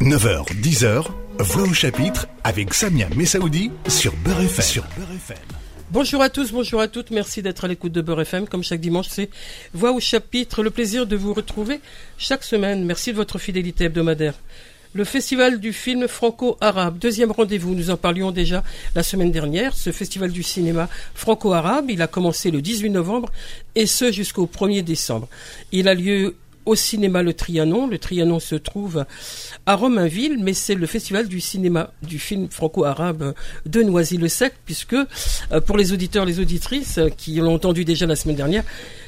9h, 10h, Voix au chapitre avec Samia Messaoudi sur Beurre FM. Bonjour à tous, bonjour à toutes, merci d'être à l'écoute de Beurre FM. Comme chaque dimanche, c'est Voix au chapitre, le plaisir de vous retrouver chaque semaine. Merci de votre fidélité hebdomadaire. Le festival du film franco-arabe, deuxième rendez-vous, nous en parlions déjà la semaine dernière. Ce festival du cinéma franco-arabe, il a commencé le 18 novembre et ce jusqu'au 1er décembre. Il a lieu au cinéma Le Trianon. Le Trianon se trouve à Romainville, mais c'est le festival du cinéma du film franco-arabe de Noisy-le-Sec, puisque euh, pour les auditeurs, les auditrices qui l'ont entendu déjà la semaine dernière,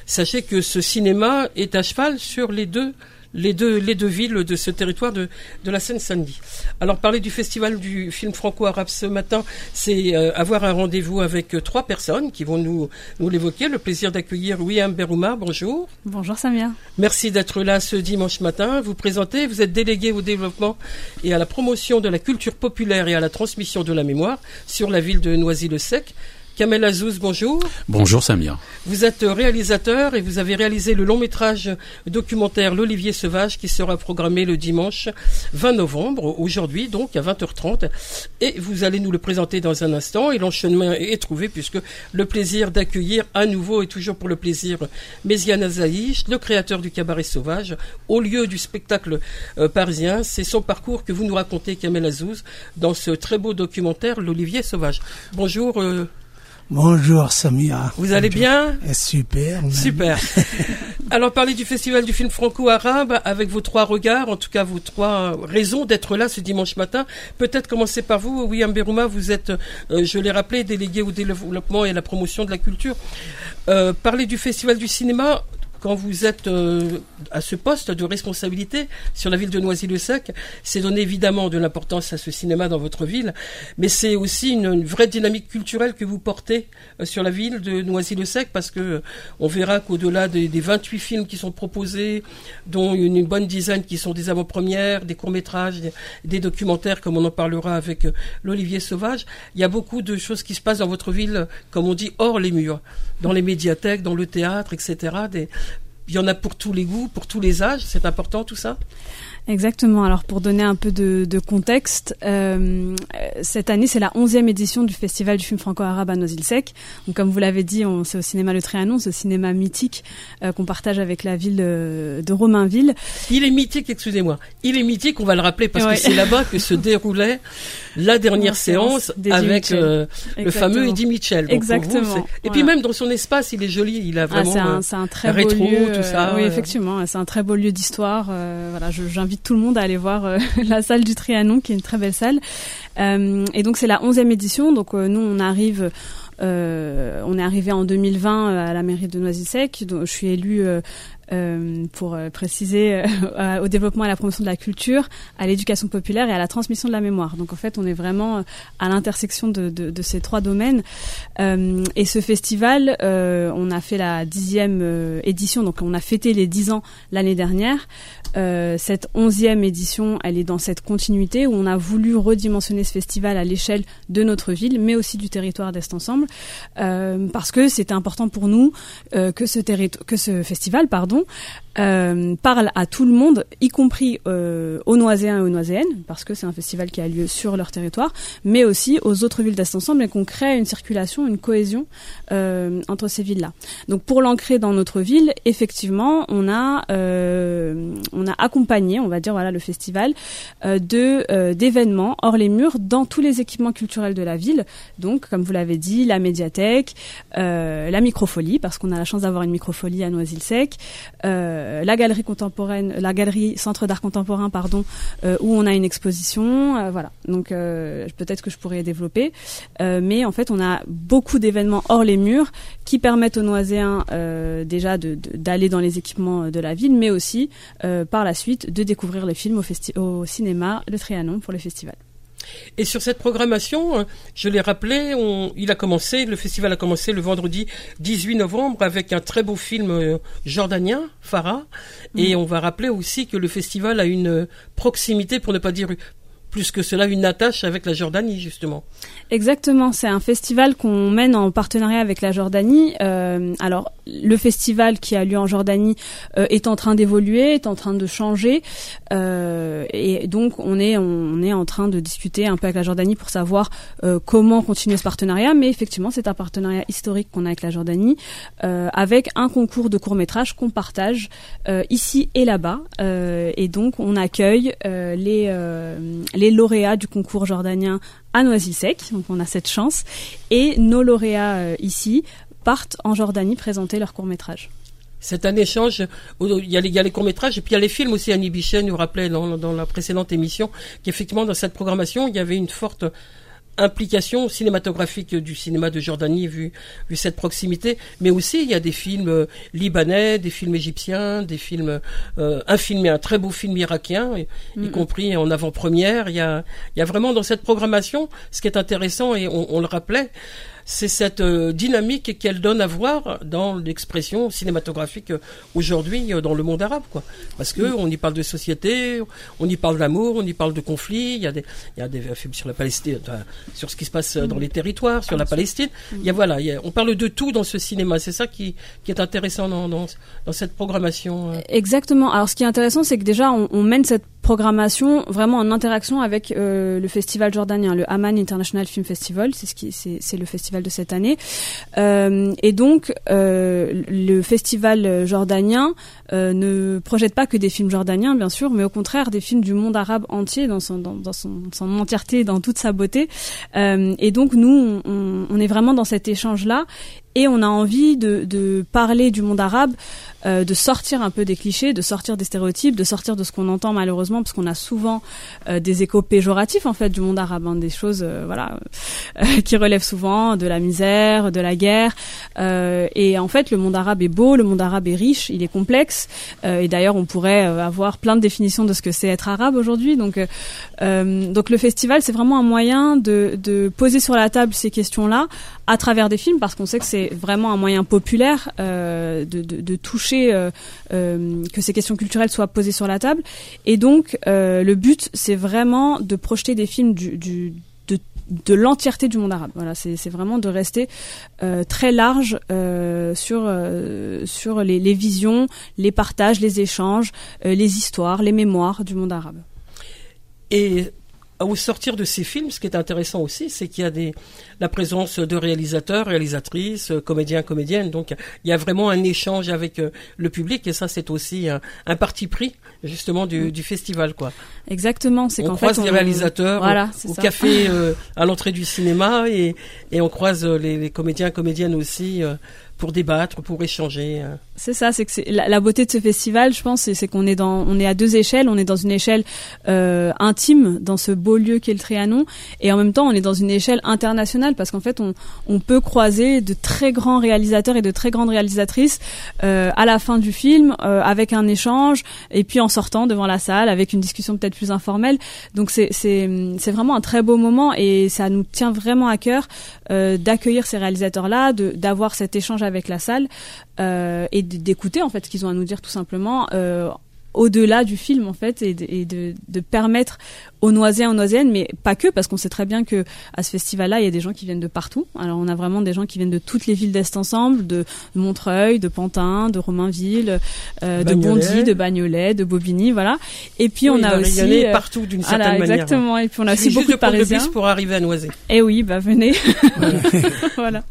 sachez que ce cinéma est à cheval sur les deux les deux, les deux villes de ce territoire de, de la Seine-Saint-Denis. Alors parler du festival du film franco-arabe ce matin, c'est euh, avoir un rendez-vous avec euh, trois personnes qui vont nous, nous l'évoquer. Le plaisir d'accueillir William Berouma, bonjour. Bonjour Samia. Merci d'être là ce dimanche matin. Vous présentez, vous êtes délégué au développement et à la promotion de la culture populaire et à la transmission de la mémoire sur la ville de Noisy-le-Sec. Kamel Azouz, bonjour. Bonjour Samia. Vous êtes réalisateur et vous avez réalisé le long métrage documentaire L'Olivier Sauvage qui sera programmé le dimanche 20 novembre, aujourd'hui donc à 20h30. Et vous allez nous le présenter dans un instant et l'enchaînement est trouvé puisque le plaisir d'accueillir à nouveau et toujours pour le plaisir Méziane Azaïch, le créateur du cabaret sauvage, au lieu du spectacle euh, parisien. C'est son parcours que vous nous racontez Kamel Azouz dans ce très beau documentaire L'Olivier Sauvage. Bonjour. Euh, Bonjour Samia. Vous allez bien eh, Super. Super. Alors parlez du festival du film franco-arabe avec vos trois regards, en tout cas vos trois raisons d'être là ce dimanche matin. Peut-être commencer par vous, William Berouma, vous êtes, euh, je l'ai rappelé, délégué au développement et à la promotion de la culture. Euh, parlez du festival du cinéma, quand vous êtes euh, à ce poste de responsabilité sur la ville de Noisy-le-Sec, c'est donner évidemment de l'importance à ce cinéma dans votre ville, mais c'est aussi une, vraie dynamique culturelle que vous portez euh, sur la ville de Noisy-le-Sec, parce que euh, on verra qu'au-delà des, 28 films qui sont proposés, dont une, bonne dizaine qui sont des avant-premières, des courts-métrages, des, documentaires, comme on en parlera avec l'Olivier Sauvage, il y a beaucoup de choses qui se passent dans votre ville, comme on dit, hors les murs, dans les médiathèques, dans le théâtre, etc. il y en a pour tous les goûts, pour tous les âges. C'est important tout ça? Exactement. Alors pour donner un peu de, de contexte, euh, cette année c'est la onzième édition du Festival du film franco-arabe à Noisy-le-Sec. Donc comme vous l'avez dit, c'est au cinéma Le Trianon, ce cinéma mythique euh, qu'on partage avec la ville de, de, Romainville. Il est mythique, excusez-moi. Il est mythique, on va le rappeler parce que c'est là-bas que se déroulait la dernière séance avec euh, le fameux Eddie Mitchell. Exactement. et puis même dans son espace, il est joli. Il a ah, vraiment ah, c'est un, un, très beau lieu, tout ça. oui, effectivement, c'est un très beau lieu d'histoire. voilà, j'invite tout le monde à aller voir euh, la salle du Trianon, qui est une très belle salle. Euh, et donc c'est la 11e édition. Donc euh, nous, on arrive. on est arrivé en 2020 à la mairie de Noisy-Sec. Je suis élue euh, pour euh, préciser euh, au développement et à la promotion de la culture, à l'éducation populaire et à la transmission de la mémoire. Donc en fait, on est vraiment à l'intersection de, de, de, ces trois domaines. et ce festival, on a fait la dixième édition, donc on a fêté les dix ans l'année dernière. cette onzième édition, elle est dans cette continuité où on a voulu redimensionner ce festival à l'échelle de notre ville, mais aussi du territoire d'Est Ensemble, parce que c'était important pour nous que ce, que ce festival, pardon, euh, parle à tout le monde, y compris euh, aux Noiséens et aux Noiséennes, parce que c'est un festival qui a lieu sur leur territoire, mais aussi aux autres villes d'Est Ensemble et qu'on crée une circulation, une cohésion euh, entre ces villes-là. Donc pour l'ancrer dans notre ville, effectivement, on a on a accompagné, on va dire voilà le festival de d'événements hors les murs dans tous les équipements culturels de la ville. Donc comme vous l'avez dit, la médiathèque, la microfolie, parce qu'on a la chance d'avoir une microfolie à Noisy-le-Sec. Euh, la galerie contemporaine, la galerie Centre d'art contemporain, pardon, euh, où on a une exposition, euh, voilà. Donc peut-être que je pourrais développer, mais en fait on a beaucoup d'événements hors les murs qui permettent aux Noiséens déjà d'aller dans les équipements de la ville, mais aussi par la suite de découvrir les films au, au cinéma, le Trianon pour le festival. Et sur cette programmation, hein, je l'ai rappelé, on, il a commencé, le festival a commencé le vendredi 18 novembre avec un très beau film euh, jordanien, Farah. Et mm. on va rappeler aussi que le festival a une proximité, pour ne pas dire plus que cela une attache avec la Jordanie justement. Exactement, c'est un festival qu'on mène en partenariat avec la Jordanie. Euh, alors le festival qui a lieu en Jordanie euh, est en train d'évoluer, est en train de changer, euh, et donc on est on est en train de discuter un peu avec la Jordanie pour savoir comment continuer ce partenariat. Mais effectivement, c'est un partenariat historique qu'on a avec la Jordanie, avec un concours de court métrage qu'on partage ici et là-bas, et donc on accueille les les lauréats du concours jordanien à Noisy-Sec, donc on a cette chance, et nos lauréats euh, ici partent en Jordanie présenter leur court-métrage. C'est un échange. Il y a les, courts-métrages et puis il y a les films aussi. Annie Bichet nous rappelait dans la précédente émission qu'effectivement dans cette programmation il y avait une forte implication cinématographique du cinéma de Jordanie vu vu cette proximité. Mais aussi il y a des films euh, libanais des films égyptiens des films euh, un film un très beau film irakien y, compris en avant-première. Il y a il y a vraiment dans cette programmation ce qui est intéressant et on, on le rappelait c'est cette euh, dynamique qu'elle donne à voir dans l'expression cinématographique euh, aujourd'hui euh, dans le monde arabe, quoi. Parce que on y parle de société, on y parle d'amour, on y parle de conflit. Il y a des, il y a des films sur la Palestine, sur ce qui se passe dans les territoires, sur la Palestine. Il y a voilà, on parle de tout dans ce cinéma. C'est ça qui, qui est intéressant dans, dans, dans cette programmation. Exactement. Alors, ce qui est intéressant, c'est que déjà, on, on mène cette programmation vraiment en interaction avec euh, le festival jordanien, le Amman International Film Festival, c'est ce qui c'est le festival de cette année. Euh, et donc euh, le festival jordanien ne projette pas que des films jordaniens, bien sûr, mais au contraire des films du monde arabe entier dans son dans, son, son, entièreté, dans toute sa beauté. et donc nous, on, est vraiment dans cet échange là et on a envie de parler du monde arabe, euh, de sortir un peu des clichés, de sortir des stéréotypes, de sortir de ce qu'on entend malheureusement, parce qu'on a souvent euh, des échos péjoratifs en fait du monde arabe, hein, des choses euh, voilà qui relèvent souvent de la misère, de la guerre. et en fait, le monde arabe est beau, le monde arabe est riche, il est complexe. et d'ailleurs, on pourrait avoir plein de définitions de ce que c'est être arabe aujourd'hui. Donc, donc le festival, c'est vraiment un moyen de, de poser sur la table ces questions-là à travers des films, parce qu'on sait que c'est vraiment un moyen populaire euh, de, de, de, toucher, euh, euh, que ces questions culturelles soient posées sur la table. Et donc, euh, le but, c'est vraiment de projeter des films de, l'entièreté du monde arabe. Voilà, c'est vraiment de rester très large sur sur les, les, visions, les partages, les échanges, les histoires, les mémoires du monde arabe. Et au sortir de ces films, ce qui est intéressant aussi, c'est qu'il y a des, la présence de réalisateurs, réalisatrices, comédiens, comédiennes. Donc, il y a vraiment un échange avec euh, le public et ça, c'est aussi un, un, parti pris justement du, mm. du festival, quoi. Exactement. C'est croise fait, les réalisateurs voilà, au, café euh, à l'entrée du cinéma et, et on croise euh, les, les comédiens, comédiennes aussi pour débattre, pour échanger. Euh. C'est ça, c'est que c'est la, beauté de ce festival, je pense, c'est qu'on est dans, on est à deux échelles. On est dans une échelle euh, intime dans ce beau lieu qu'est le Trianon, et en même temps, on est dans une échelle internationale parce qu'en fait, on, peut croiser de très grands réalisateurs et de très grandes réalisatrices euh, à la fin du film avec un échange, et puis en sortant devant la salle avec une discussion peut-être plus informelle. Donc c'est vraiment un très beau moment et ça nous tient vraiment à cœur d'accueillir ces réalisateurs-là, d'avoir cet échange avec la salle euh, et d'écouter en fait ce qu'ils ont à nous dire tout simplement euh, au-delà du film en fait et, de, de, permettre aux Noisiens, aux Noisiennes, mais pas que, parce qu'on sait très bien que à ce festival-là, il y a des gens qui viennent de partout. Alors on a vraiment des gens qui viennent de toutes les villes d'Est ensemble, de Montreuil, de Pantin, de Romainville, euh, de Bondy, de Bagnolet, de Bobigny, voilà. Et puis on a aussi euh, partout d'une certaine voilà, manière. Exactement. Et puis on a aussi beaucoup de Parisiens. pour arriver à Noisy. Eh oui, bah venez. Voilà.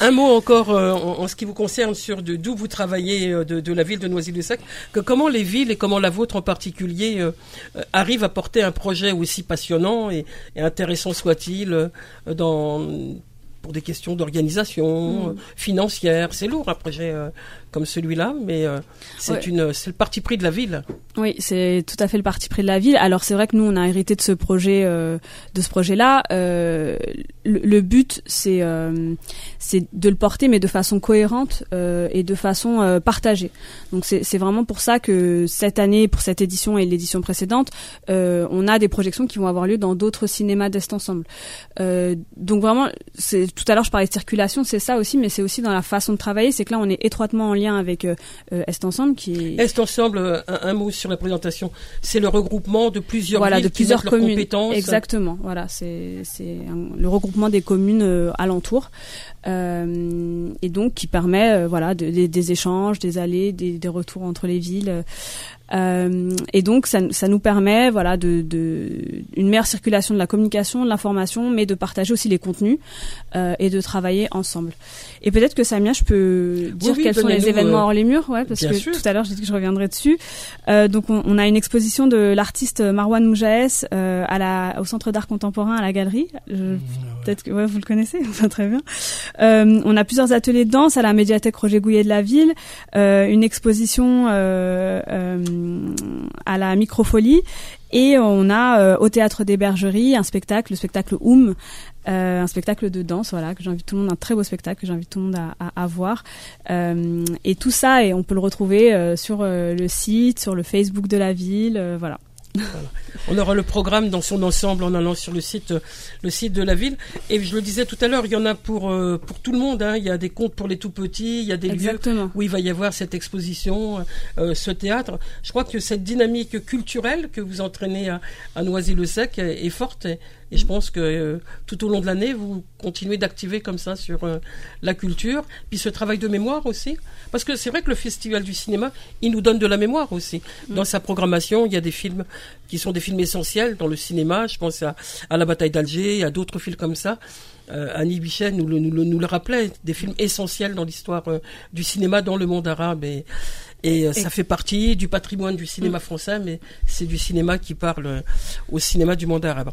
Un mot encore euh, en, ce qui vous concerne sur d'où vous travaillez de, de, la ville de Noisy-le-Sec. Que comment les villes et comment la vôtre en particulier arrivent à porter un projet aussi passionnant et, intéressant soit-il euh, dans pour des questions d'organisation mm. financière. C'est lourd un projet euh, comme celui-là, mais euh, c'est une, c'est le parti pris de la ville. Oui, c'est tout à fait le parti pris de la ville. Alors c'est vrai que nous on a hérité de ce projet, euh, de ce projet-là. Euh, le, but c'est c'est de le porter, mais de façon cohérente et de façon partagée. Donc c'est vraiment pour ça que cette année, pour cette édition et l'édition précédente, on a des projections qui vont avoir lieu dans d'autres cinémas d'Est ensemble. donc vraiment, c'est tout à l'heure je parlais de circulation, c'est ça aussi, mais c'est aussi dans la façon de travailler. C'est que là on est étroitement en lien avec Est Ensemble qui est... Est Ensemble, un, mot sur la présentation, c'est le regroupement de plusieurs voilà, de plusieurs communes. Compétences. Exactement, voilà, c'est le regroupement des communes alentours. et donc qui permet voilà des échanges, des allées, des, des, retours entre les villes. Euh, et donc ça, ça, nous permet voilà de, de, une meilleure circulation de la communication, de l'information, mais de partager aussi les contenus euh, et de travailler ensemble. Et peut-être que Samia, je peux dire quels sont les événements euh, hors les murs, ouais, parce que tout à l'heure j'ai dit que je reviendrai dessus. Euh, donc on, on, a une exposition de l'artiste Marwan Moujaes euh, à la au Centre d'art contemporain à la galerie. Mmh, peut-être que vous le connaissez, enfin, très bien. on a plusieurs ateliers de danse à la médiathèque Roger Gouillet de la ville, une exposition à la microfolie et on a euh, au théâtre des Bergeries un spectacle, le spectacle Oum, euh, un spectacle de danse, voilà, que j'invite tout le monde, un très beau spectacle que j'invite tout le monde à, voir. Euh, et tout ça, et on peut le retrouver sur le site, sur le Facebook de la ville, voilà. On aura le programme dans son ensemble en allant sur le site, le site de la ville. Et je le disais tout à l'heure, il y en a pour euh, pour tout le monde. Hein. Il y a des comptes pour les tout petits, il y a des lieux où il va y avoir cette exposition, euh, ce théâtre. Je crois que cette dynamique culturelle que vous entraînez à, à Noisy-le-Sec est, forte. Et, je pense que euh, tout au long de l'année, vous continuez d'activer comme ça sur la culture, puis ce travail de mémoire aussi. Parce que c'est vrai que le Festival du cinéma, il nous donne de la mémoire aussi. Mm. Dans sa programmation, il y a des films qui sont des films essentiels dans le cinéma. Je pense à, à La bataille d'Alger, à d'autres films comme ça. Euh, Annie Bichet nous le, nous, nous le rappelait, des films essentiels dans l'histoire euh, du cinéma dans le monde arabe. Et, et, euh, ça fait partie du patrimoine du cinéma mm. français, mais c'est du cinéma qui parle euh, au cinéma du monde arabe.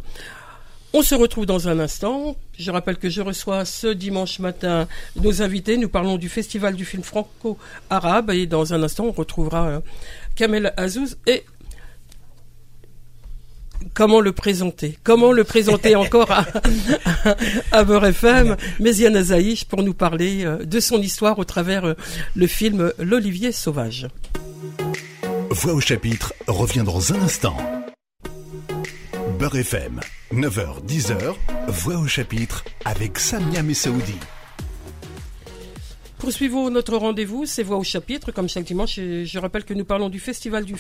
On se retrouve dans un instant. Je rappelle que je reçois ce dimanche matin nos invités. Nous parlons du Festival du film franco-arabe et dans un instant on retrouvera euh, Kamel Azouz et comment le présenter? Comment le présenter encore à, à, Beurre FM Méziane Azaïch pour nous parler euh, de son histoire au travers euh, le film L'Olivier Sauvage. Voix au chapitre revient dans un instant. Beurre FM, 9h, 10h, Voix au chapitre avec Samia Messaoudi. Poursuivons notre rendez-vous, c'est Voix au chapitre, comme chaque dimanche. Je, rappelle que nous parlons du festival du,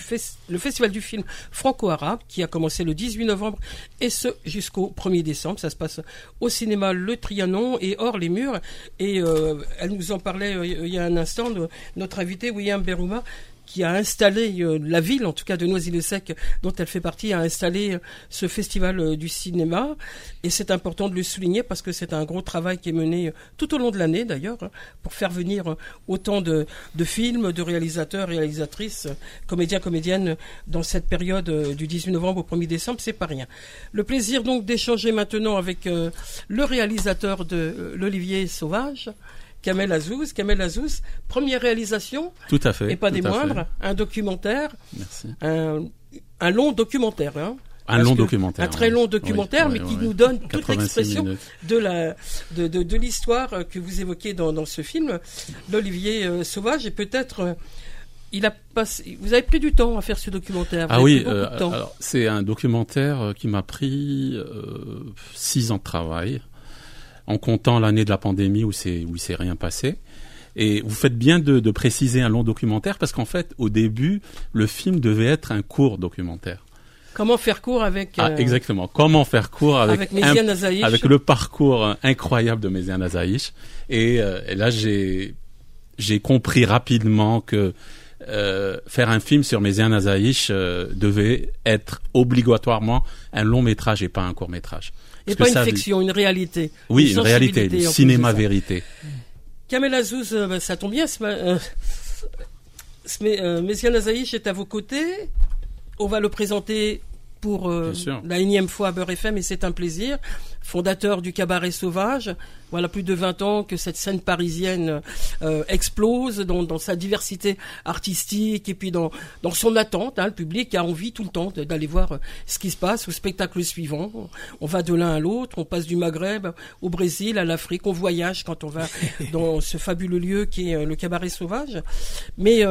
le festival du film franco-arabe qui a commencé le 18 novembre et ce jusqu'au 1er décembre. Ça se passe au cinéma Le Trianon et hors les murs. Et euh, elle nous en parlait euh, il y a un instant, notre invité William Berouma qui a installé euh, la ville, en tout cas de Noisy-le-Sec, dont elle fait partie, a installé euh, ce festival euh, du cinéma. Et c'est important de le souligner parce que c'est un gros travail qui est mené tout au long de l'année d'ailleurs hein, pour faire venir autant de, de, films, de réalisateurs, réalisatrices, comédiens, comédiennes dans cette période du 18 novembre au 1er décembre. C'est pas rien. Le plaisir donc d'échanger maintenant avec le réalisateur de l'Olivier Sauvage. Kamel Azouz. Kamel Azouz, première réalisation. Tout à fait. Et pas des moindres, un documentaire. Merci. Un, long documentaire. Hein. Un long documentaire. Un très long documentaire, mais qui nous donne toute l'expression de la de, de, de l'histoire que vous évoquez dans, dans ce film, l'Olivier euh, Sauvage, et peut-être euh, il a passé. Vous avez pris du temps à faire ce documentaire. ah oui, euh, c'est un documentaire qui m'a pris six ans de travail en comptant l'année de la pandémie où c'est où il s'est rien passé. Et vous faites bien de, de préciser un long documentaire parce qu'en fait, au début, le film devait être un court documentaire. Comment faire court avec ah, euh, exactement. Comment faire court avec avec, avec le parcours incroyable de Méziane Azaïch. Et, euh, et là, j'ai j'ai compris rapidement que euh, faire un film sur Méziane Azaïch euh, devait être obligatoirement un long métrage et pas un court métrage. Et pas une fiction, une réalité. Oui, une, réalité, du cinéma vérité. Kamel Azouz, euh, bah, ça tombe bien. Messiane Azaïch est à vos côtés. On va le présenter pour euh, la énième fois à Beurre FM et c'est un plaisir. Fondateur du Cabaret Sauvage, voilà plus de 20 ans que cette scène parisienne euh, explose dans, dans, sa diversité artistique et puis dans, dans son attente. Hein, le public a envie tout le temps d'aller voir euh, ce qui se passe au spectacle suivant. On va de l'un à l'autre, on passe du Maghreb au Brésil, à l'Afrique, on voyage quand on va dans ce fabuleux lieu qui est le Cabaret Sauvage. Mais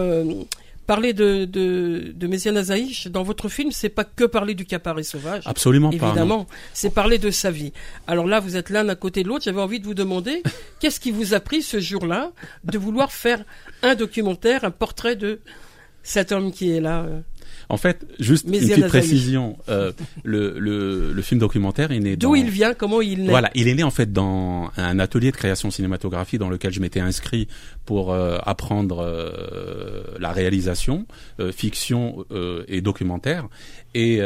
parler de, de, de Méziane Azaïch dans votre film, c'est pas que parler du cabaret sauvage. Absolument pas. Évidemment, c'est parler de sa vie. Alors là, vous êtes l'un à côté de l'autre. J'avais envie de vous demander qu'est-ce qui vous a pris ce jour-là de vouloir faire un documentaire, un portrait de cet homme qui est là. Euh, en fait, juste une petite précision. Euh, le, le, le, film documentaire est né. D'où il vient Comment il naît Voilà, il est né en fait dans un atelier de création cinématographique dans lequel je m'étais inscrit pour euh, apprendre euh, la réalisation, euh, fiction et documentaire. Et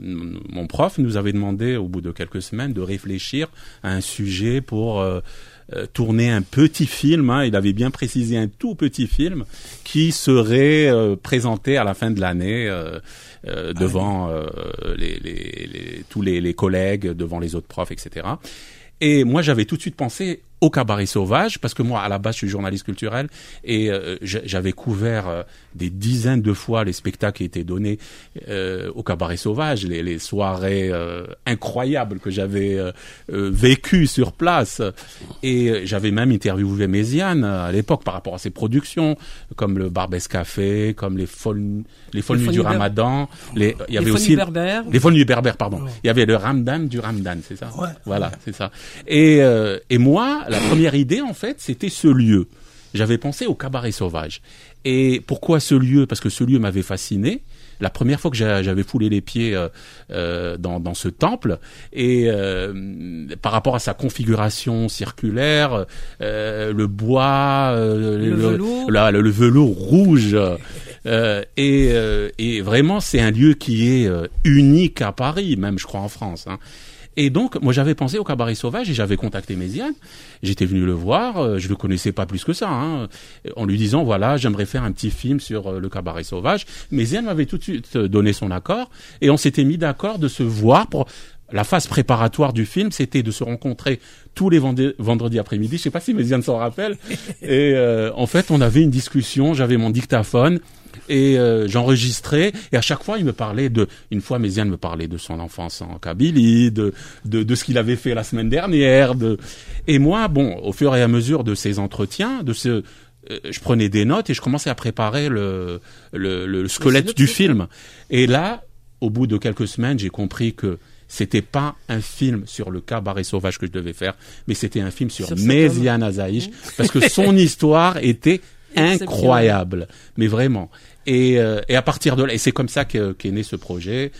mon prof nous avait demandé au bout de quelques semaines de réfléchir à un sujet pour euh, tourner un petit film. Hein, il avait bien précisé un tout petit film qui serait euh, présenté à la fin de l'année euh, ah devant les, les, tous les, les, collègues, devant les autres profs, etc. Et moi, j'avais tout de suite pensé au cabaret sauvage, parce que moi, à la base, je suis journaliste culturel et euh, j'avais couvert euh, des dizaines de fois les spectacles qui étaient donnés euh, au cabaret sauvage, les, les soirées incroyables que j'avais vécues sur place. Et j'avais même interviewé Méziane à l'époque par rapport à ses productions, comme le Barbès Café, comme les folles, les folles nuits du Ramadan. Les, il y avait aussi berbères. les folles nuits berbères, pardon. Il y avait le Ramdan du Ramdan, c'est ça? Ouais. Voilà, c'est ça. Et, et moi, la première idée, en fait, c'était ce lieu. J'avais pensé au cabaret sauvage. Et pourquoi ce lieu? Parce que ce lieu m'avait fasciné. La première fois que j'avais foulé les pieds euh, euh, dans, ce temple, et euh, par rapport à sa configuration circulaire, le bois, le, velours. le, velours rouge, et, et, vraiment c'est un lieu qui est unique à Paris, même je crois en France. Hein. Et donc, moi, j'avais pensé au cabaret sauvage et j'avais contacté Méziane. J'étais venu le voir. Euh, je le connaissais pas plus que ça, hein, en lui disant voilà, j'aimerais faire un petit film sur euh, le cabaret sauvage. Méziane m'avait tout de suite euh, donné son accord et on s'était mis d'accord de se voir pour la phase préparatoire du film, c'était de se rencontrer tous les vendredis après-midi. Je sais pas si Méziane s'en rappelle. Et en fait, on avait une discussion. J'avais mon dictaphone et euh, j'enregistrais et à chaque fois il me parlait de une fois Méziane me parlait de son enfance en Kabylie de de, de ce qu'il avait fait la semaine dernière de et moi bon au fur et à mesure de ces entretiens de ce euh, je prenais des notes et je commençais à préparer le le, le squelette du film et là au bout de quelques semaines j'ai compris que c'était pas un film sur le cabaret sauvage que je devais faire, mais c'était un film sur, sur Méziane Azaïch, parce que son histoire était incroyable, mais vraiment. Et, euh, et à partir de là, et c'est comme ça qu'est né ce projet.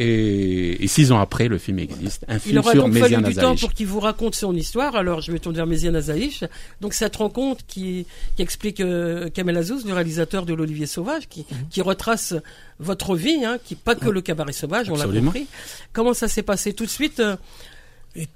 Et, et, six ans après, le film existe. Un film Il aura sur donc fallu du temps pour qu'il vous raconte son histoire. Alors, je me tourne vers Méziane Azaïch. Donc, cette rencontre qui, qui explique euh, Kamel Azouz, le réalisateur de l'Olivier Sauvage, qui, mhm. qui retrace votre vie, hein, qui pas que le cabaret sauvage, on l'a compris. Comment ça s'est passé tout de suite euh,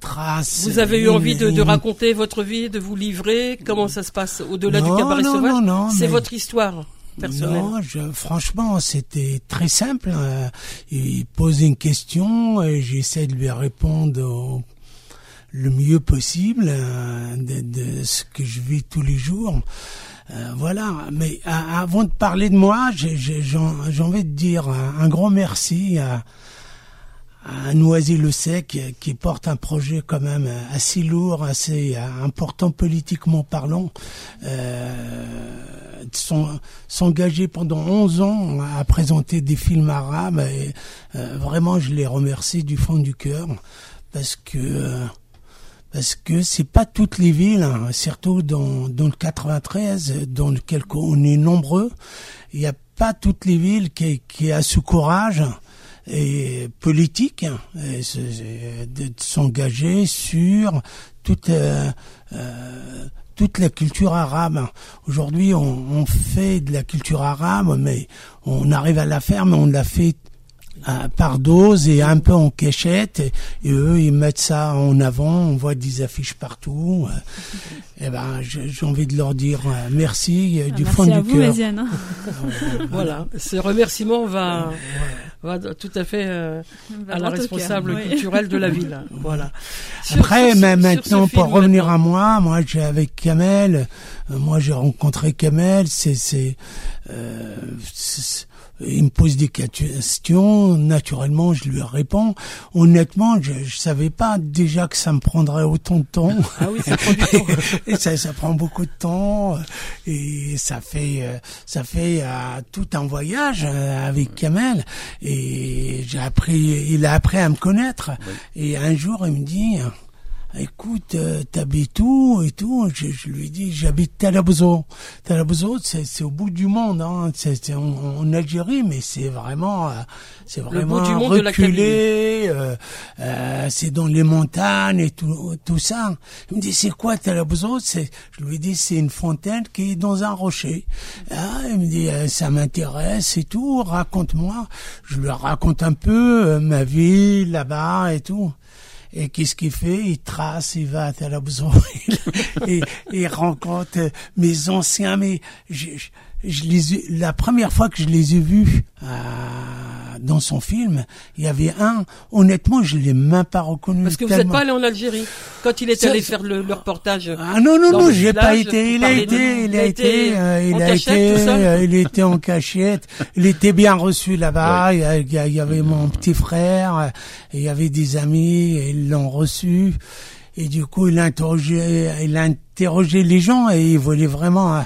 traces. Vous avez eu envie de, de, raconter votre vie, de vous livrer? Comment ça se passe au-delà du cabaret sauvage? C'est votre histoire Non, franchement, c'était très simple. Euh, il pose une question, et j'essaie de lui répondre le mieux possible euh, de, de, ce que je vis tous les jours. Euh, voilà, mais avant de parler de moi, j'ai envie de dire un, un grand merci à, à Noisy-le-Sec qui porte un projet quand même assez lourd, assez important politiquement parlant, euh, s'engager pendant 11 ans à présenter des films arabes et euh, vraiment je les remercie du fond du cœur parce que parce que c'est pas toutes les villes, hein, surtout dans, le 93, dans lequel on est nombreux, il n'y a pas toutes les villes qui, qui a ce courage et politique hein, de s'engager sur toute euh, euh, toute la culture arabe. Aujourd'hui, on, on, fait de la culture arabe, mais on arrive à la faire, mais on la fait par dose et un peu en cachette. Et, eux, ils mettent ça en avant. On voit des affiches partout. et eh ben, j'ai envie de leur dire euh, merci euh, du ah, fond du cœur. Hein. voilà, ce remerciement va, va tout à fait euh, à la responsable culturelle de la ville. Voilà. Après, mais maintenant, pour revenir à moi, moi, j'ai avec Kamel, moi, j'ai rencontré Kamel. C'est, c'est, il me pose des questions, naturellement je lui réponds. Honnêtement, je, je savais pas déjà que ça me prendrait autant de temps. Ah oui, ça prend du temps. et ça, ça prend beaucoup de temps et ça fait euh, ça fait euh, tout un voyage euh, avec Kamel et j'ai appris, il a appris à me connaître. Et un jour, il me dit écoute, euh, t'habites où et tout. Je, je lui dis, j'habite Talabzo. Talabzo, c'est, c'est au bout du monde. Hein. C'est, en, en, Algérie, mais c'est vraiment, euh, c'est vraiment du monde reculé. Euh, euh, c'est dans les montagnes et tout, tout ça. Il me dit, c'est quoi Talabzo C'est, je lui dis, c'est une fontaine qui est dans un rocher. Ah, il me dit, euh, ça m'intéresse et tout. Raconte-moi. Je lui raconte un peu euh, ma vie là-bas et tout. Et qu'est-ce qu'il fait? Il trace, il va à la besoin, et il rencontre mes anciens. Mais je les ai, la première fois que je les ai vus euh, dans son film, il y avait un. Honnêtement, je l'ai même pas reconnu. Parce que tellement. vous n'êtes pas allé en Algérie quand il est Ça, allé ça- faire le, le reportage. Ah non non non, j'ai pas été. Il a été, il a été, euh, il a cachette, été, tout seul euh, il était en cachette. Il était bien reçu là-bas. Il, y a- il a- il y avait mon petit frère, euh, il y avait des amis, et ils l'ont reçu. Et du coup, il a interrogé, il a interrogé les gens et il voulait vraiment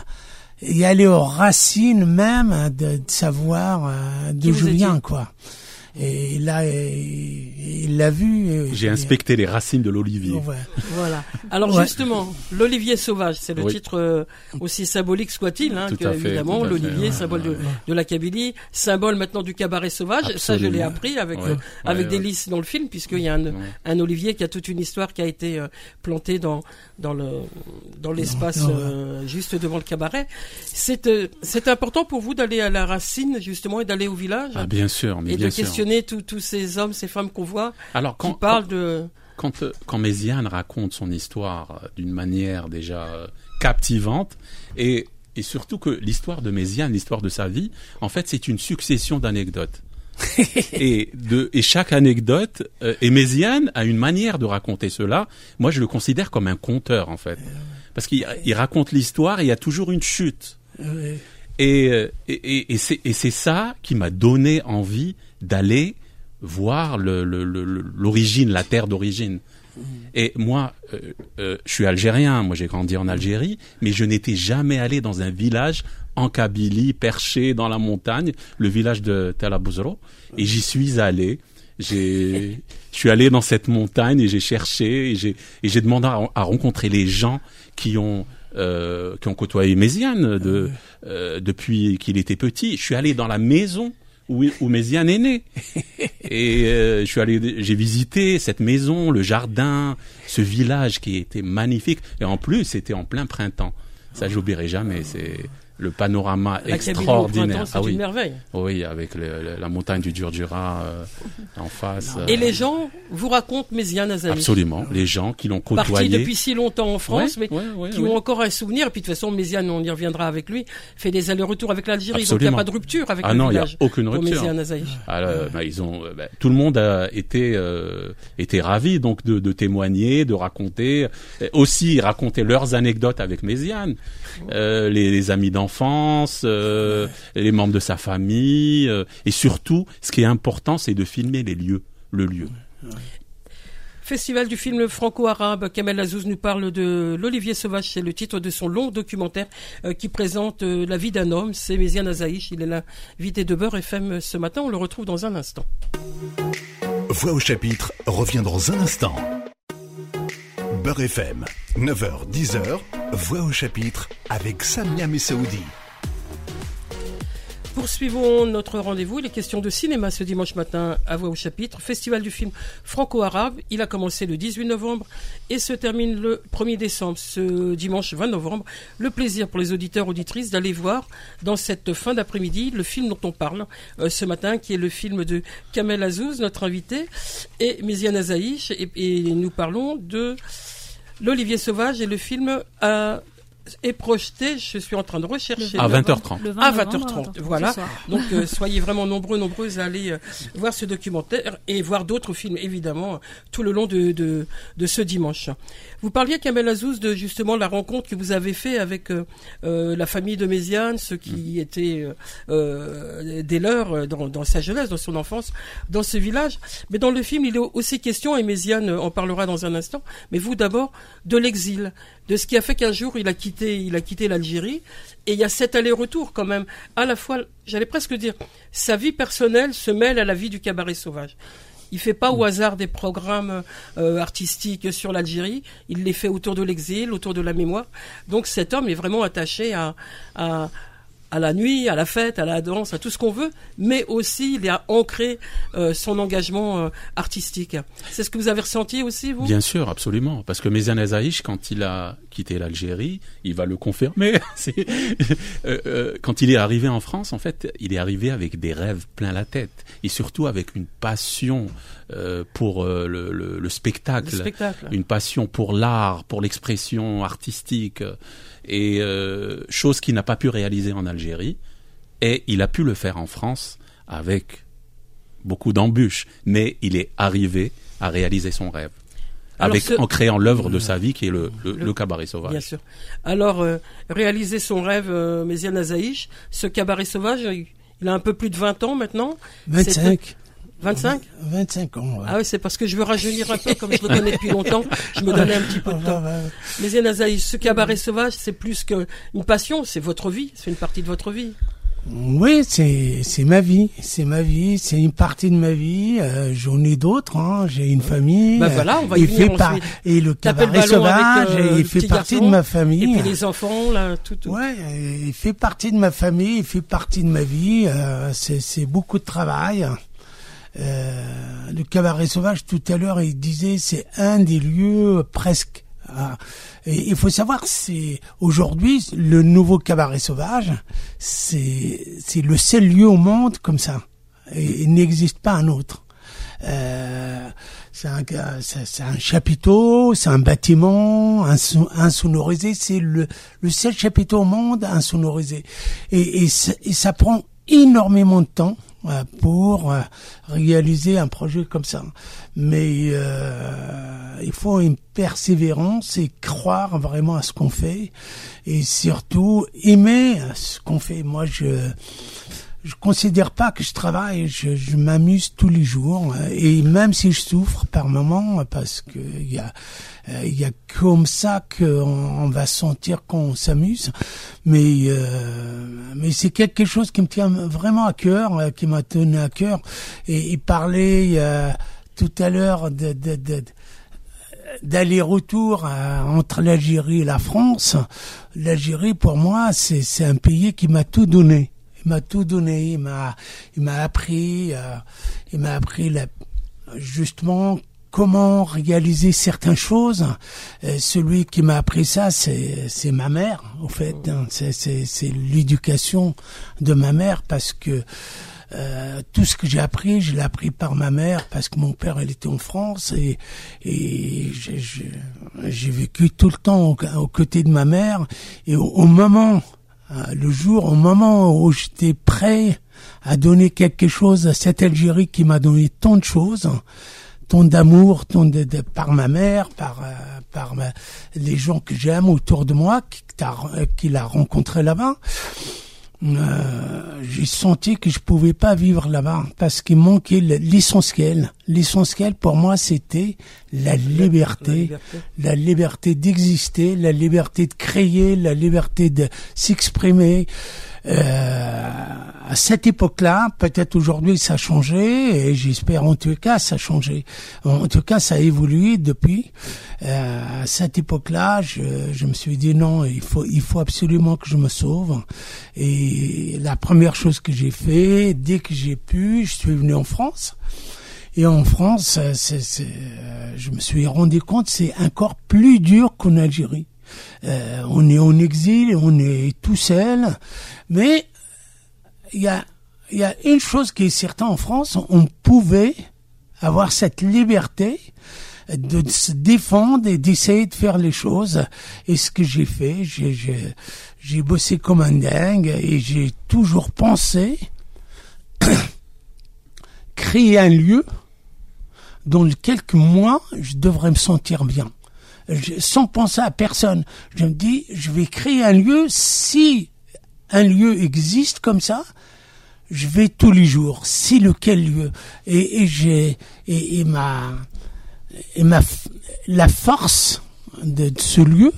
y aller aux racines même de, de savoir euh, d'où je viens, quoi. Et là, euh, il l'a vu. et- J'ai inspecté les racines de l'olivier. Ouais. Voilà. Alors Ouais. justement, l'olivier sauvage, c'est le Oui. titre euh, aussi symbolique soit-il, hein, que, évidemment, l'olivier, ouais, symbole de, ouais, de la Kabylie, symbole maintenant du cabaret sauvage. Ça, je l'ai appris avec Ouais. euh, avec Ouais, des dans le film, puisqu'il y a un, Ouais. un olivier qui a toute une histoire qui a été euh, plantée dans dans le dans l'espace Ouais. euh, juste devant le cabaret. C'est euh, c'est important pour vous d'aller à la racine justement et d'aller au village? Ah, bien sûr, mais et bien de questionner tous tous ces hommes, ces femmes qu'on voit Alors, quand, qui parlent de quand, euh, quand Méziane raconte son histoire euh, d'une manière déjà euh, captivante, et, et surtout que l'histoire de Méziane, l'histoire de sa vie, en fait, c'est une succession d'anecdotes. et, de, et chaque anecdote, euh, et Méziane a une manière de raconter cela. Moi, je le considère comme un conteur, en fait. Parce qu'il il raconte l'histoire et il y a toujours une chute. Et c'est ça qui m'a donné envie d'aller voir l'origine, la terre d'origine. Et moi, euh, euh, je suis algérien, moi j'ai grandi en Algérie, mais je n'étais jamais allé dans un village en Kabylie, perché dans la montagne, le village de Tel Abouzro, et j'y suis allé. J'ai, je suis allé dans cette montagne et j'ai cherché et j'ai et j'ai demandé à, à rencontrer les gens qui ont euh, qui ont côtoyé Méziane de, euh, depuis qu'il était petit. Je suis allé dans la maison où, où Méziane est né. Et euh, je suis allé, j'ai visité cette maison, le jardin, ce village qui était magnifique. Et en plus, c'était en plein printemps. Ça, j'oublierai jamais. C'est le panorama la extraordinaire. c'est Ah une oui, merveille. oui, avec le- le- la montagne du Durdura euh, en face. Et euh, les gens vous racontent Méziane Azaï. Absolument, les gens qui l'ont Parti côtoyé. depuis si longtemps en France, Ouais, mais ouais, ouais, qui ont encore un souvenir. Et puis de toute façon, Méziane, on y reviendra avec lui, fait des allers-retours avec l'Algérie. Donc il n'y a pas de rupture avec Ah le non, il n'y a aucune rupture. Méziane Azaï. Alors, bah, ils ont, euh, bah, tout le monde a été euh, été ravi donc de, de témoigner, de raconter, euh, aussi raconter leurs anecdotes avec Méziane, euh, les, les amis d'enfance, euh, les membres de sa famille, euh, et surtout, ce qui est important, c'est de filmer les lieux, le lieu. Festival du film franco-arabe, Kamel Azouz nous parle de L'Olivier Sauvage, c'est le titre de son long documentaire euh, qui présente euh, la vie d'un homme, c'est Méziane Azaïch, il est l'invité de Beurre FM ce matin, on le retrouve dans un instant. Voix au chapitre revient dans un instant. Beurre FM, 9h, 10h, Voix au chapitre avec Samia Messaoudi. Poursuivons notre rendez-vous. Il est question de cinéma ce dimanche matin à Voix au chapitre. Festival du film franco-arabe. Il a commencé le 18 novembre et se termine le 1er décembre. Ce dimanche 20 novembre, le plaisir pour les auditeurs auditrices d'aller voir dans cette fin d'après-midi le film dont on parle euh, ce matin, qui est le film de Kamel Azouz, notre invité, et Méziane Azaïch. Et nous parlons de L'Olivier Sauvage et le film à est projeté, je suis en train de rechercher. À 20h30. à 20h30, voilà. Donc euh, soyez vraiment nombreux, nombreuses à aller euh, voir ce documentaire et voir d'autres films, évidemment, tout le long de, de, de ce dimanche. Vous parliez, Kamel Azouz, de justement la rencontre que vous avez fait avec euh, la famille de Méziane, ceux qui mm. étaient des leurs dans, dans, sa jeunesse, dans son enfance, dans ce village. Mais dans le film, il est aussi question, et Méziane en parlera dans un instant, mais vous d'abord, de l'exil de ce qui a fait qu'un jour il a quitté, il a quitté l'Algérie. Et il y a cet aller-retour quand même. À la fois, j'allais presque dire, sa vie personnelle se mêle à la vie du cabaret sauvage. Il fait pas au hasard des programmes euh, artistiques sur l'Algérie. Il les fait autour de l'exil, autour de la mémoire. Donc cet homme est vraiment attaché à, à, à la nuit, à la fête, à la danse, à tout ce qu'on veut, mais aussi il a ancré euh, son engagement euh, artistique. C'est ce que vous avez ressenti aussi, vous? Bien sûr, absolument. Parce que Méziane Azaïch, quand il a quitté l'Algérie, il va le confirmer. euh, quand il est arrivé en France, en fait, il est arrivé avec des rêves plein la tête. Et surtout avec une passion pour le, le, le, spectacle, le, spectacle, une passion pour l'art, pour l'expression artistique et chose qu'il n'a pas pu réaliser en Algérie, et il a pu le faire en France avec beaucoup d'embûches, mais il est arrivé à réaliser son rêve. Avec, en créant l'œuvre de sa vie qui est le, le, cabaret sauvage. Bien sûr. Alors, euh, réaliser son rêve, euh, Méziane Azaïch, ce cabaret sauvage, il a un peu plus de 20 ans maintenant. 25. 25 25 ans. Ah oui, c'est parce que je veux rajeunir un peu, comme je vous connais depuis longtemps, je me donnais un petit peu de temps. Mais Zenazaï, ce cabaret sauvage, c'est plus qu'une passion, c'est votre vie, c'est une partie de votre vie. Oui, c'est c'est ma vie, c'est ma vie, c'est une partie de ma vie. Euh, J'en ai d'autres, hein. j'ai une famille. Ben voilà, on va y et venir par, Et le cabaret sauvage, euh, il fait partie de ma famille. Et puis les enfants, là, tout. tout. Ouais, il fait partie de ma famille, il fait partie de ma vie. Euh, c'est beaucoup de travail. Euh, le cabaret sauvage tout à l'heure il disait c'est un des lieux presque ah, et il faut savoir c'est aujourd'hui le nouveau cabaret sauvage c'est c'est le seul lieu au monde comme ça. Et il n'existe pas un autre. Euh, c'est un, un chapiteau, c'est un bâtiment insonorisé, c'est le, le seul chapiteau au monde insonorisé. Et, et, et ça prend énormément de temps pour euh, réaliser un projet comme ça. Mais euh, il faut une persévérance et croire vraiment à ce qu'on fait et surtout aimer ce qu'on fait. Moi, je je considère pas que je travaille, je, je m'amuse tous les jours et même si je souffre par moments parce que il y a il y a comme ça qu'on on va sentir qu'on s'amuse, mais euh, mais c'est quelque chose qui me tient vraiment à cœur, qui m'a tenu à cœur. Et il parlait euh, tout à l'heure de, de, de d'aller-retour entre l'Algérie et la France. L'Algérie, pour moi, c'est un pays qui m'a tout donné il m'a tout donné, il m'a, il m'a appris, euh, il m'a appris la, justement comment réaliser certaines choses. Euh, celui qui m'a appris ça, c'est, c'est ma mère, en fait. Hein. C'est, c'est, l'éducation de ma mère parce que euh, tout ce que j'ai appris, je l'ai appris par ma mère parce que mon père, était en France et, et j'ai, vécu tout le temps aux, côtés de ma mère. Et au moment le jour, au moment où j'étais prêt à donner quelque chose à cette Algérie qui m'a donné tant de choses, tant d'amour, tant de, par ma mère, par euh, par les gens que j'aime autour de moi, qu'il a rencontré là-bas. Euh, j'ai senti que je pouvais pas vivre là-bas parce qu'il manquait l'essentiel. L'essentiel pour moi, c'était la liberté, la liberté d'exister, la liberté de créer, la liberté de s'exprimer. Euh, à cette époque-là, peut-être aujourd'hui ça a changé, et j'espère en tout cas ça a changé. En tout cas, ça a évolué depuis. Euh, à cette époque-là, je, je me suis dit non, il faut, il faut absolument que je me sauve. Et la première chose que j'ai fait, dès que j'ai pu, je suis venu en France. Et en France, c'est, euh, je me suis rendu compte, c'est encore plus dur qu'en Algérie. Euh, on est en exil, on est tout seul, mais il y a, y a une chose qui est certaine en France, on pouvait avoir cette liberté de se défendre et d'essayer de faire les choses. Et ce que j'ai fait, j'ai, bossé comme un dingue et j'ai toujours pensé créer un lieu dans quelques mois, je devrais me sentir bien. Sans penser à personne. Je me dis, je vais créer un lieu. Si un lieu existe comme ça, je vais tous les jours. Si lequel lieu Et, et j'ai et, ma et ma la force de, ce lieu,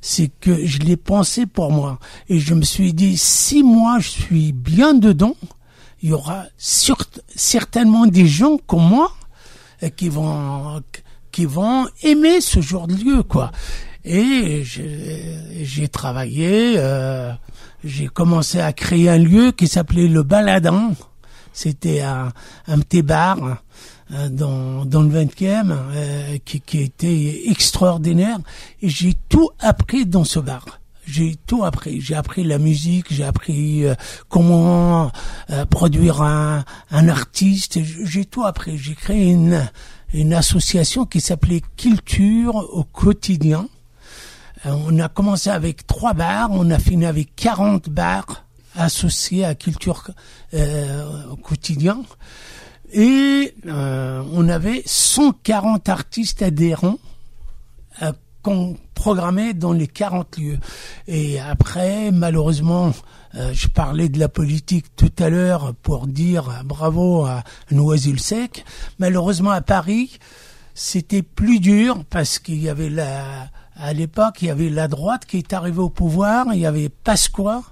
c'est que je l'ai pensé pour moi. Et je me suis dit, si moi je suis bien dedans, il y aura certainement des gens comme moi euh, qui vont qui vont aimer ce genre de lieu, quoi. Et j'ai travaillé. Euh, j'ai commencé à créer un lieu qui s'appelait le Baladin. C'était un, petit bar euh, dans, dans le 20e euh, qui, était extraordinaire. Et j'ai tout appris dans ce bar. J'ai tout appris. J'ai appris la musique, j'ai appris comment produire un artiste. J'ai tout appris. J'ai créé une, une association qui s'appelait Culture au quotidien euh, on a commencé avec trois bars, on a fini avec 40 bars associés à culture euh, au quotidien. Et euh, on avait 140 artistes adhérents euh, qu'on programmait dans les 40 lieux. Et après, malheureusement, je parlais de la politique tout à l'heure pour dire bravo à Noisy Sec. Malheureusement, à Paris, c'était plus dur parce qu'il y avait la à l'époque, il y avait la droite qui est arrivée au pouvoir, il y avait Pasqua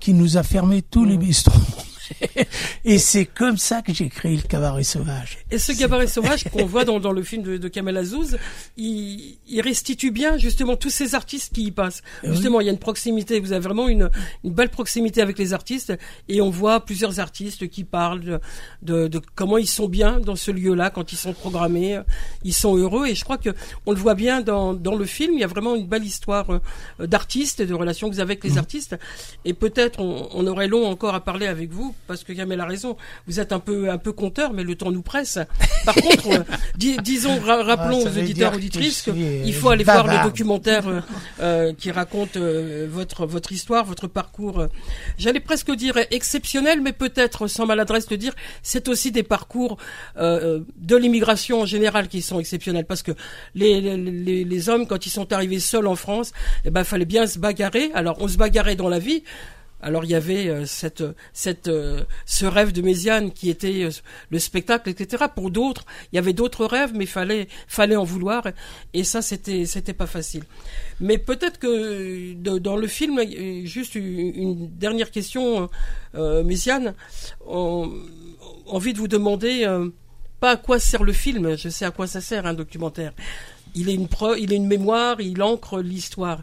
qui nous a fermé tous les bistrots. et c'est comme ça que j'ai créé le cabaret sauvage. Et ce cabaret sauvage qu'on voit dans, dans, le film de, de Kamel Azouz, il, il, restitue bien justement tous ces artistes qui y passent. Justement, il y a une proximité, vous avez vraiment une, une, belle proximité avec les artistes et on voit plusieurs artistes qui parlent de, de, comment ils sont bien dans ce lieu-là quand ils sont programmés, ils sont heureux et je crois que on le voit bien dans, dans le film, il y a vraiment une belle histoire euh, d'artistes, de relations que vous avez avec les mmh. artistes et peut-être on, on aurait long encore à parler avec vous parce que Kamel a raison. Vous êtes un peu un peu compteur, mais le temps nous presse. Par contre, euh, disons, rappelons ah, aux auditeurs auditrices qu'il faut aller voir le documentaire euh, euh, qui raconte votre votre histoire, votre parcours. J'allais presque dire exceptionnel, mais peut-être sans maladresse le dire, c'est aussi des parcours de l'immigration en général qui sont exceptionnels, parce que les, les, les hommes quand ils sont arrivés seuls en France, eh ben fallait bien se bagarrer. Alors on se bagarrait dans la vie. Alors il y avait euh, cette, cette, euh, ce rêve de Méziane qui était euh, le spectacle, etc. Pour d'autres, il y avait d'autres rêves, mais fallait, fallait en vouloir, et ça c'était, c'était pas facile. Mais peut-être que dans le film, juste une, dernière question, Méziane, envie de vous demander pas à quoi sert le film, je sais à quoi ça sert un documentaire. Il est une preuve, il est une mémoire, il ancre l'histoire.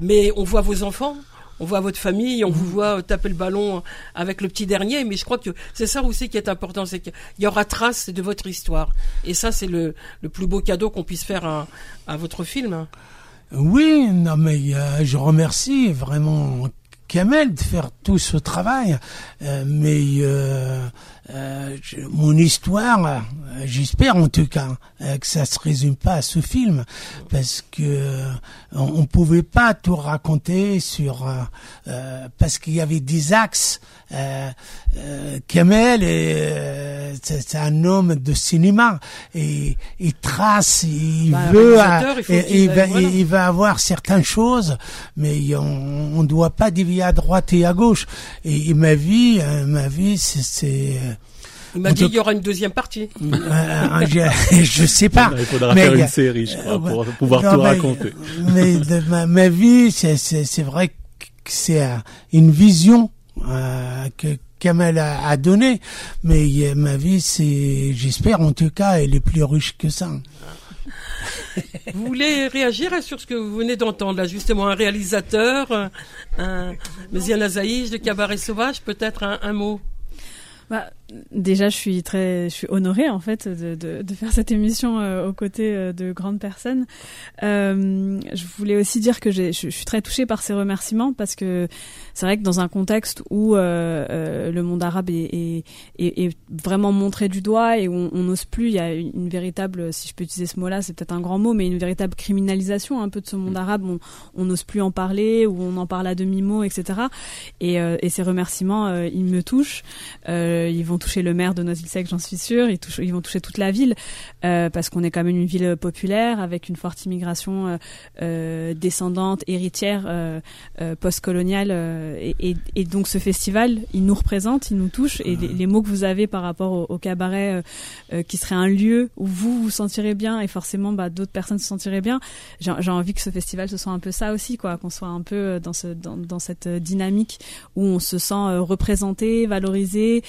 Mais on voit vos enfants, on voit votre famille, on vous voit taper le ballon avec le petit dernier, mais je crois que c'est ça aussi qui est important, c'est qu'il y aura trace de votre histoire. Et ça, c'est le, plus beau cadeau qu'on puisse faire à, votre film. Oui, non mais euh, je remercie vraiment Kamel de faire tout ce travail, euh, mais euh, euh, mon histoire, euh, j'espère en tout cas euh, que ça se résume pas à ce film, parce que on, pouvait pas tout raconter sur parce qu'il y avait des axes. Kamel c'est un homme de cinéma et il trace, il bah, veut, il, va, il, va, avoir certaines choses, mais on, on doit pas dévier à droite et à gauche. Et, et ma vie, ma vie, c'est il m'a dit qu'il y aura une deuxième partie. Euh, je, je sais pas. Il faudra faire une série, je crois, pour pouvoir tout raconter. Mais de ma, ma vie, c'est vrai que c'est une vision euh, que Kamel a, a donnée. Mais ma vie, c'est, j'espère en tout cas, elle est plus riche que ça. Vous voulez réagir sur ce que vous venez d'entendre là, justement, un réalisateur, un Méziane de Cabaret Sauvage, peut-être un, un mot? Bah, déjà, je suis très, je suis honorée en fait de, de, de faire cette émission euh, aux côtés euh, de grandes personnes. Euh, je voulais aussi dire que je, je suis très touchée par ces remerciements parce que c'est vrai que dans un contexte où euh, le monde arabe est, est, est, vraiment montré du doigt et où on n'ose plus, il y a une véritable, si je peux utiliser ce mot-là, c'est peut-être un grand mot, mais une véritable criminalisation un peu de ce monde arabe. On n'ose plus en parler ou on en parle à demi-mot, etc. Et, et ces remerciements, ils me touchent. ils vont toucher le maire de Noisy-le-Sec, j'en suis sûre. Ils, touchent, ils vont toucher toute la ville euh, parce qu'on est quand même une ville populaire avec une forte immigration euh, euh descendante, héritière, post-coloniale. Et, et, et, donc ce festival, il nous représente, il nous touche. Et les, les mots que vous avez par rapport au, au cabaret, qui serait un lieu où vous vous sentirez bien et forcément bah, d'autres personnes se sentiraient bien. J'ai envie que ce festival ce soit un peu ça aussi, quoi, qu'on soit un peu dans, ce, dans, dans cette dynamique où on se sent représenté, valorisé,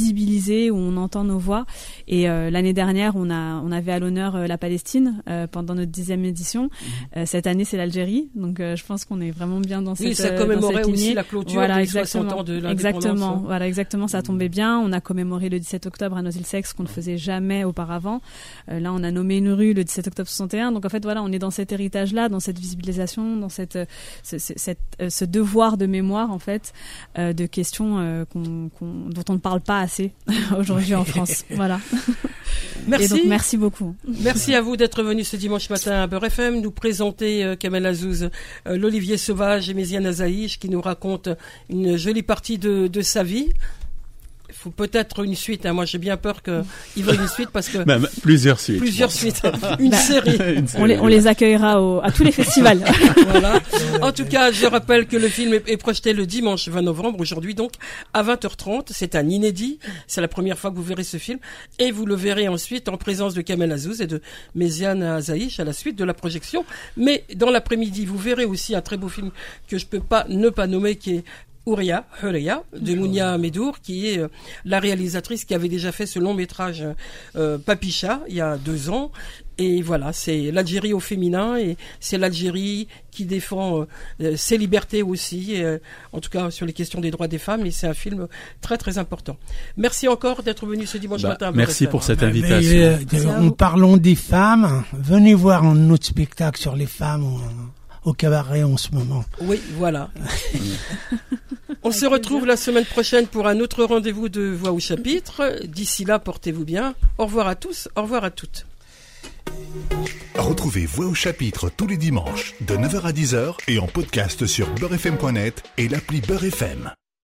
visibilisé, où on entend nos voix. Et euh, l'année dernière, on a on avait à l'honneur euh, la Palestine euh, pendant notre dixième édition. Mhm. cette année, c'est l'Algérie. Donc je pense qu'on est vraiment bien dans cette oui, ça commémorait aussi la clôture voilà, des exactement, 60 ans de l'indépendance. Exactement. Voilà, exactement. Ça tombait bien. On a commémoré le 17 octobre à Noisy-le-Sec, qu'on ne faisait jamais auparavant. là, on a nommé une rue le 17 octobre 61. Donc en fait, voilà, on est dans cet héritage-là, dans cette visibilisation, dans cette, ce, cette, ce devoir de mémoire en fait, de questions dont on ne parle pas assez aujourd'hui en France. voilà. Merci. Et donc, merci beaucoup. Merci à vous d'être venu ce dimanche matin à Beurre FM nous présenter euh, Kamel Azouz, euh, l'Olivier Sauvage et Méziane Azaïch qui nous raconte une jolie partie de, de sa vie faut peut-être une suite. Hein. Moi, j'ai bien peur qu'il veuille une suite parce que Même plusieurs suites. Plusieurs suites, une, série. On, les, on les accueillera au, à tous les festivals. voilà. En tout cas, je rappelle que le film est, projeté le dimanche 20 novembre, aujourd'hui donc à 20h30. C'est un inédit. C'est la première fois que vous verrez ce film et vous le verrez ensuite en présence de Kamel Azouz et de Méziane Azaïch à la suite de la projection. Mais dans l'après-midi, vous verrez aussi un très beau film que je peux pas ne pas nommer qui est Ouria, Hureya, de Mounia Medour, qui est euh, la réalisatrice qui avait déjà fait ce long métrage euh, Papicha il y a deux ans. Et voilà, c'est l'Algérie au féminin et c'est l'Algérie qui défend euh, ses libertés aussi, en tout cas sur les questions des droits des femmes. Et c'est un film très très important. Merci encore d'être venu ce dimanche bah, matin. Merci pour cette invitation. en parlant des femmes, venez voir un autre spectacle sur les femmes au cabaret en ce moment. Oui, voilà. On se retrouve la semaine prochaine pour un autre rendez-vous de Voix au chapitre. D'ici là, portez-vous bien. Au revoir à tous, au revoir à toutes. Retrouvez Voix au chapitre tous les dimanches de 9h à 10h et en podcast sur beurrefm.net et l'appli Beurrefm.